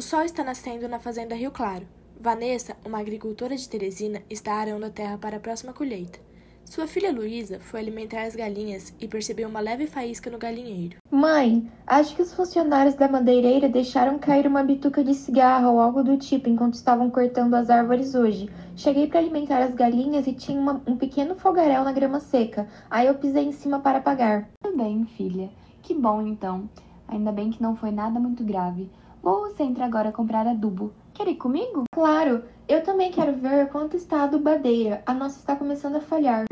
O sol está nascendo na fazenda Rio Claro. Vanessa, uma agricultora de Teresina, está arando a terra para a próxima colheita. Sua filha Luísa foi alimentar as galinhas e percebeu uma leve faísca no galinheiro. Mãe, acho que os funcionários da madeireira deixaram cair uma bituca de cigarro ou algo do tipo enquanto estavam cortando as árvores hoje. Cheguei para alimentar as galinhas e tinha uma, um pequeno fogaréu na grama seca. Aí eu pisei em cima para apagar. Tudo bem, filha. Que bom então. Ainda bem que não foi nada muito grave. Vou ao centro agora comprar adubo. Quer ir comigo? Claro, eu também quero ver quanto está a adubadeira. A nossa está começando a falhar.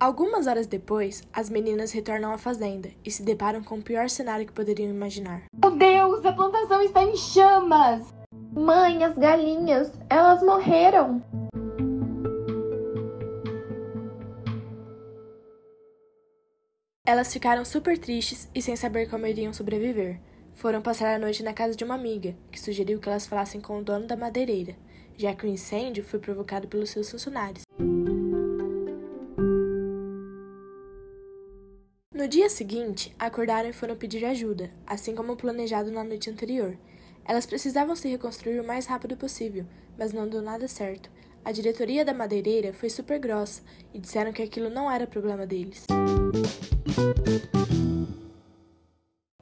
Algumas horas depois, as meninas retornam à fazenda e se deparam com o pior cenário que poderiam imaginar. Meu Deus, a plantação está em chamas! Mãe, as galinhas, elas morreram! Elas ficaram super tristes e sem saber como iriam sobreviver. Foram passar a noite na casa de uma amiga, que sugeriu que elas falassem com o dono da madeireira, já que o incêndio foi provocado pelos seus funcionários. No dia seguinte, acordaram e foram pedir ajuda, assim como planejado na noite anterior. Elas precisavam se reconstruir o mais rápido possível, mas não deu nada certo. A diretoria da madeireira foi super grossa e disseram que aquilo não era problema deles.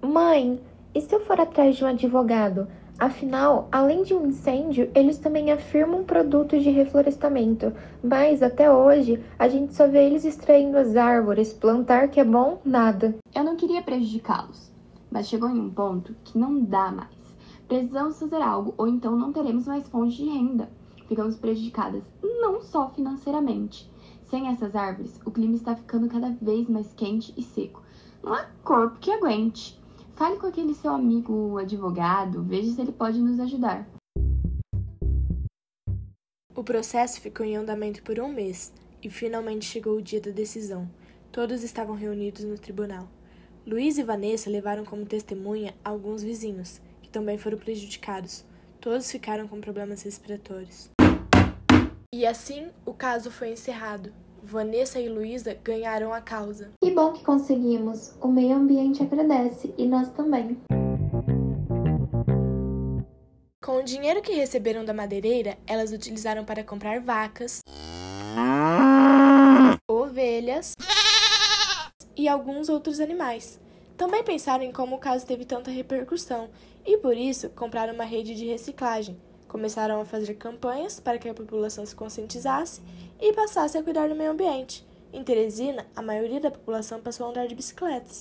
Mãe, e se eu for atrás de um advogado? Afinal, além de um incêndio, eles também afirmam produtos de reflorestamento, mas até hoje a gente só vê eles extraindo as árvores, plantar que é bom, nada. Eu não queria prejudicá-los, mas chegou em um ponto que não dá mais. Precisamos fazer algo ou então não teremos mais fonte de renda. Ficamos prejudicadas, não só financeiramente. Sem essas árvores, o clima está ficando cada vez mais quente e seco. Não há corpo que aguente. Fale com aquele seu amigo advogado, veja se ele pode nos ajudar. O processo ficou em andamento por um mês e finalmente chegou o dia da decisão. Todos estavam reunidos no tribunal. Luiz e Vanessa levaram como testemunha alguns vizinhos, que também foram prejudicados. Todos ficaram com problemas respiratórios. E assim o caso foi encerrado. Vanessa e Luísa ganharam a causa. Que bom que conseguimos. O meio ambiente agradece e nós também. Com o dinheiro que receberam da madeireira, elas utilizaram para comprar vacas, ovelhas e alguns outros animais. Também pensaram em como o caso teve tanta repercussão e por isso compraram uma rede de reciclagem Começaram a fazer campanhas para que a população se conscientizasse e passasse a cuidar do meio ambiente. Em Teresina, a maioria da população passou a andar de bicicletas.